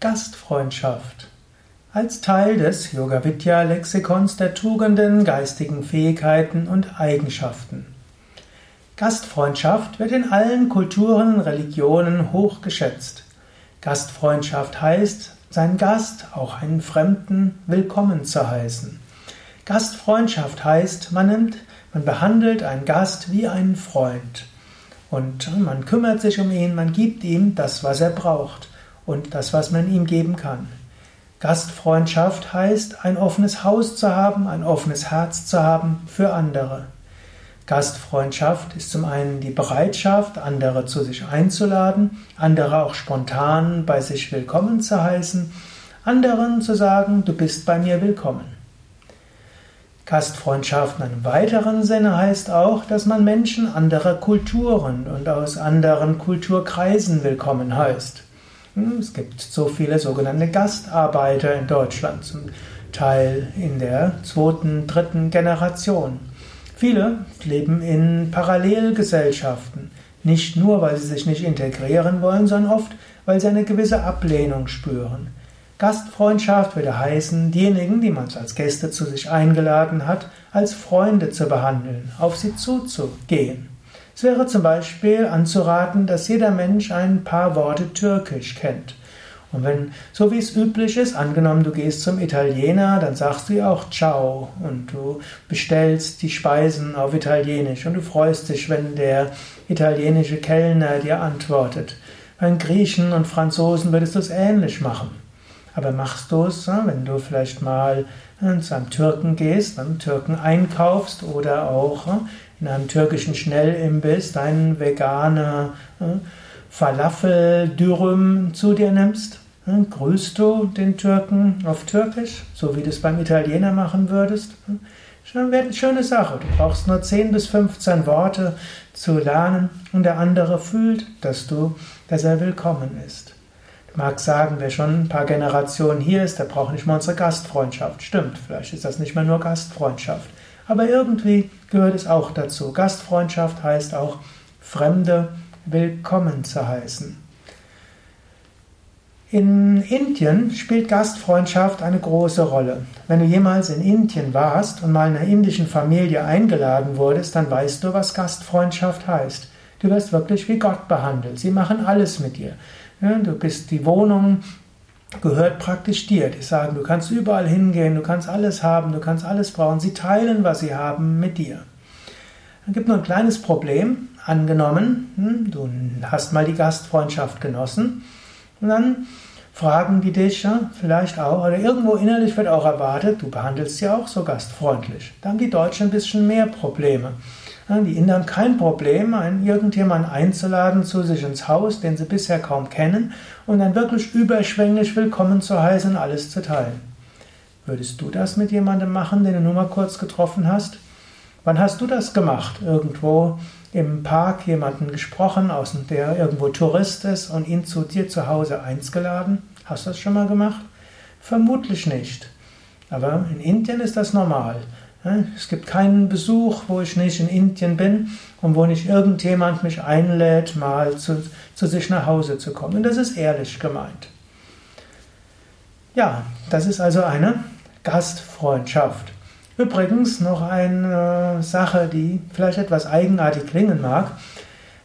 Gastfreundschaft. Als Teil des Yoga Vidya Lexikons der Tugenden, geistigen Fähigkeiten und Eigenschaften. Gastfreundschaft wird in allen Kulturen und Religionen hoch geschätzt. Gastfreundschaft heißt, seinen Gast, auch einen Fremden, willkommen zu heißen. Gastfreundschaft heißt, man nimmt, man behandelt einen Gast wie einen Freund. Und man kümmert sich um ihn, man gibt ihm das, was er braucht und das, was man ihm geben kann. Gastfreundschaft heißt, ein offenes Haus zu haben, ein offenes Herz zu haben für andere. Gastfreundschaft ist zum einen die Bereitschaft, andere zu sich einzuladen, andere auch spontan bei sich willkommen zu heißen, anderen zu sagen, du bist bei mir willkommen. Gastfreundschaft in einem weiteren Sinne heißt auch, dass man Menschen anderer Kulturen und aus anderen Kulturkreisen willkommen heißt. Es gibt so viele sogenannte Gastarbeiter in Deutschland, zum Teil in der zweiten, dritten Generation. Viele leben in Parallelgesellschaften, nicht nur, weil sie sich nicht integrieren wollen, sondern oft, weil sie eine gewisse Ablehnung spüren. Gastfreundschaft würde heißen, diejenigen, die man als Gäste zu sich eingeladen hat, als Freunde zu behandeln, auf sie zuzugehen. Es wäre zum Beispiel anzuraten, dass jeder Mensch ein paar Worte Türkisch kennt. Und wenn, so wie es üblich ist, angenommen, du gehst zum Italiener, dann sagst du ja auch Ciao und du bestellst die Speisen auf Italienisch und du freust dich, wenn der italienische Kellner dir antwortet. Bei Griechen und Franzosen würdest du es ähnlich machen. Aber machst du es, wenn du vielleicht mal zu einem Türken gehst, beim Türken einkaufst oder auch in einem türkischen Schnellimbiss deinen vegane Falafel-Dürüm zu dir nimmst, grüßt du den Türken auf Türkisch, so wie du es beim Italiener machen würdest. Schon eine schöne Sache. Du brauchst nur 10 bis 15 Worte zu lernen und der andere fühlt, dass du, dass er willkommen ist mag sagen, wer schon ein paar Generationen hier ist, der braucht nicht mal unsere Gastfreundschaft. Stimmt, vielleicht ist das nicht mehr nur Gastfreundschaft. Aber irgendwie gehört es auch dazu. Gastfreundschaft heißt auch, Fremde willkommen zu heißen. In Indien spielt Gastfreundschaft eine große Rolle. Wenn du jemals in Indien warst und mal in einer indischen Familie eingeladen wurdest, dann weißt du, was Gastfreundschaft heißt. Du wirst wirklich wie Gott behandelt. Sie machen alles mit dir. Du bist die Wohnung, gehört praktisch dir. Die sagen, du kannst überall hingehen, du kannst alles haben, du kannst alles brauchen. Sie teilen, was sie haben, mit dir. Dann gibt nur ein kleines Problem. Angenommen, hm, du hast mal die Gastfreundschaft genossen und dann fragen die dich ja, vielleicht auch, oder irgendwo innerlich wird auch erwartet, du behandelst sie auch so gastfreundlich. Da haben die Deutschen ein bisschen mehr Probleme. Die Inder haben kein Problem, einen, irgendjemanden einzuladen zu sich ins Haus, den sie bisher kaum kennen, und dann wirklich überschwänglich willkommen zu heißen, alles zu teilen. Würdest du das mit jemandem machen, den du nur mal kurz getroffen hast? Wann hast du das gemacht? Irgendwo im Park jemanden gesprochen, der irgendwo Tourist ist und ihn zu dir zu Hause eingeladen? Hast du das schon mal gemacht? Vermutlich nicht. Aber in Indien ist das normal. Es gibt keinen Besuch, wo ich nicht in Indien bin und wo nicht irgendjemand mich einlädt, mal zu, zu sich nach Hause zu kommen. Und das ist ehrlich gemeint. Ja, das ist also eine Gastfreundschaft. Übrigens noch eine Sache, die vielleicht etwas eigenartig klingen mag.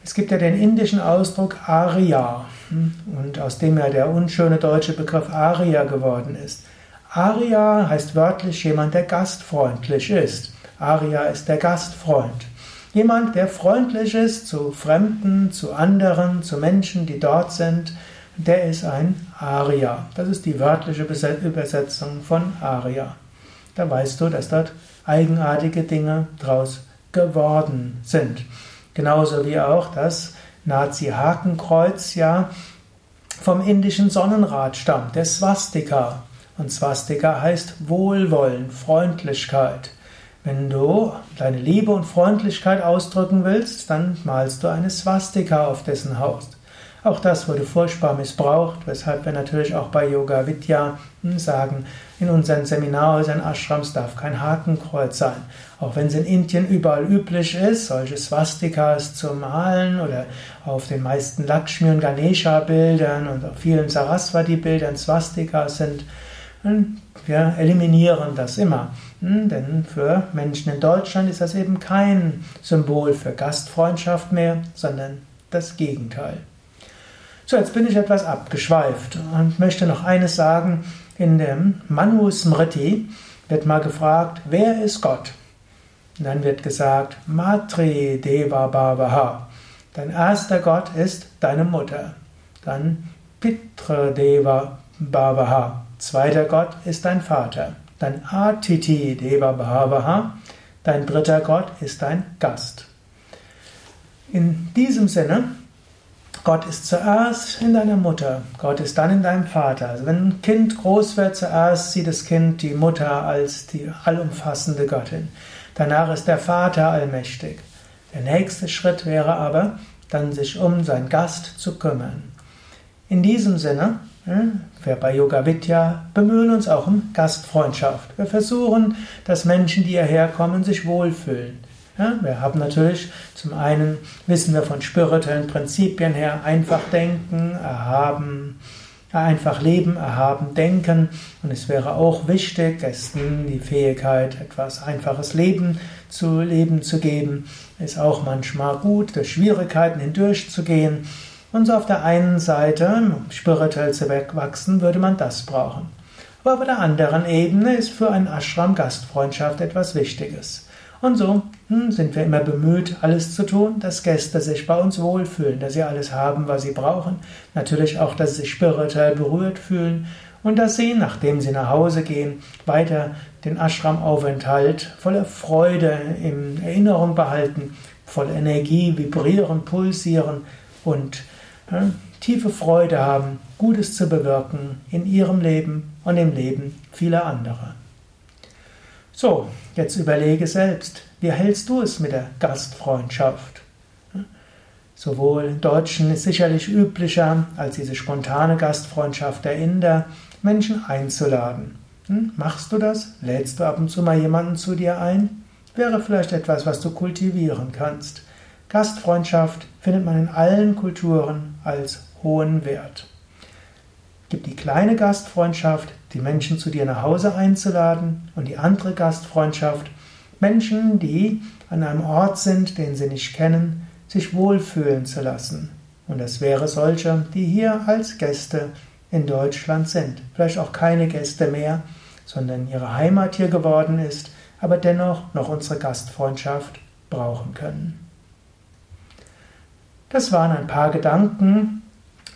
Es gibt ja den indischen Ausdruck Arya hm, und aus dem ja der unschöne deutsche Begriff Arya geworden ist. Aria heißt wörtlich jemand, der gastfreundlich ist. Aria ist der Gastfreund. Jemand, der freundlich ist zu Fremden, zu anderen, zu Menschen, die dort sind, der ist ein Aria. Das ist die wörtliche Übersetzung von Aria. Da weißt du, dass dort eigenartige Dinge draus geworden sind. Genauso wie auch das Nazi-Hakenkreuz ja vom indischen Sonnenrad stammt, der Swastika. Und Swastika heißt Wohlwollen, Freundlichkeit. Wenn du deine Liebe und Freundlichkeit ausdrücken willst, dann malst du eine Swastika auf dessen Haus. Auch das wurde furchtbar missbraucht, weshalb wir natürlich auch bei Yoga Vidya hm, sagen, in unseren Seminarhäusern, Ashrams darf kein Hakenkreuz sein. Auch wenn es in Indien überall üblich ist, solche Swastikas zu malen oder auf den meisten Lakshmi- und Ganesha-Bildern und auf vielen Saraswati-Bildern Swastikas sind, hm, wir eliminieren das immer. Hm, denn für Menschen in Deutschland ist das eben kein Symbol für Gastfreundschaft mehr, sondern das Gegenteil. So, jetzt bin ich etwas abgeschweift und möchte noch eines sagen. In dem Manu Smriti wird mal gefragt, wer ist Gott? Und dann wird gesagt, Matri Deva Bhavaha. Dein erster Gott ist deine Mutter. Dann Pitra Deva Bhavaha. Zweiter Gott ist dein Vater. Dann Atiti Deva Bhavaha. Dein dritter Gott ist dein Gast. In diesem Sinne Gott ist zuerst in deiner Mutter, Gott ist dann in deinem Vater. Also wenn ein Kind groß wird, zuerst sieht das Kind die Mutter als die allumfassende Göttin. Danach ist der Vater allmächtig. Der nächste Schritt wäre aber, dann sich um seinen Gast zu kümmern. In diesem Sinne, wir bei Yoga Vidya bemühen uns auch um Gastfreundschaft. Wir versuchen, dass Menschen, die hierher kommen, sich wohlfühlen. Ja, wir haben natürlich zum einen wissen wir von spirituellen Prinzipien her einfach denken, erhaben, einfach leben, erhaben denken und es wäre auch wichtig, Gästen die Fähigkeit, etwas einfaches Leben zu leben zu geben, ist auch manchmal gut, durch Schwierigkeiten hindurchzugehen und so auf der einen Seite spirituell zu wachsen, würde man das brauchen. Aber auf der anderen Ebene ist für ein Ashram Gastfreundschaft etwas Wichtiges. Und so hm, sind wir immer bemüht, alles zu tun, dass Gäste sich bei uns wohlfühlen, dass sie alles haben, was sie brauchen. Natürlich auch, dass sie sich spirituell berührt fühlen und dass sie, nachdem sie nach Hause gehen, weiter den Ashram-Aufenthalt voller Freude in Erinnerung behalten, voller Energie, vibrieren, pulsieren und tiefe Freude haben, Gutes zu bewirken in ihrem Leben und im Leben vieler anderer. So, jetzt überlege selbst, wie hältst du es mit der Gastfreundschaft? Sowohl im Deutschen ist sicherlich üblicher als diese spontane Gastfreundschaft der Inder, Menschen einzuladen. Hm, machst du das? Lädst du ab und zu mal jemanden zu dir ein? Wäre vielleicht etwas, was du kultivieren kannst. Gastfreundschaft findet man in allen Kulturen als hohen Wert gibt die kleine Gastfreundschaft, die Menschen zu dir nach Hause einzuladen und die andere Gastfreundschaft, Menschen, die an einem Ort sind, den sie nicht kennen, sich wohlfühlen zu lassen. Und es wäre solche, die hier als Gäste in Deutschland sind. Vielleicht auch keine Gäste mehr, sondern ihre Heimat hier geworden ist, aber dennoch noch unsere Gastfreundschaft brauchen können. Das waren ein paar Gedanken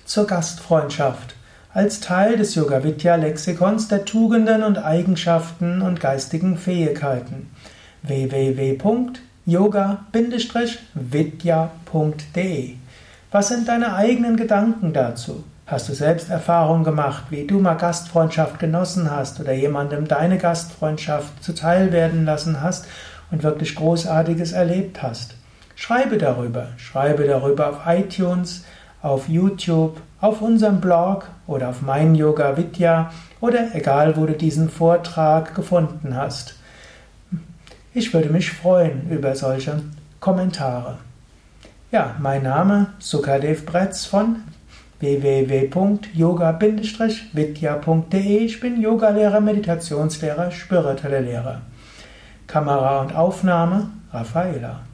zur Gastfreundschaft als Teil des Yoga Vidya Lexikons der Tugenden und Eigenschaften und geistigen Fähigkeiten. www.yoga-vidya.de Was sind deine eigenen Gedanken dazu? Hast du selbst Erfahrungen gemacht, wie du mal Gastfreundschaft genossen hast oder jemandem deine Gastfreundschaft zuteil werden lassen hast und wirklich Großartiges erlebt hast? Schreibe darüber. Schreibe darüber auf iTunes, auf YouTube, auf unserem Blog oder auf mein Yoga Vidya oder egal, wo du diesen Vortrag gefunden hast. Ich würde mich freuen über solche Kommentare. Ja, mein Name Sukadev Bretz von www.yoga-vidya.de. Ich bin Yogalehrer, Meditationslehrer, spirituelle Lehrer. Kamera und Aufnahme Raffaela.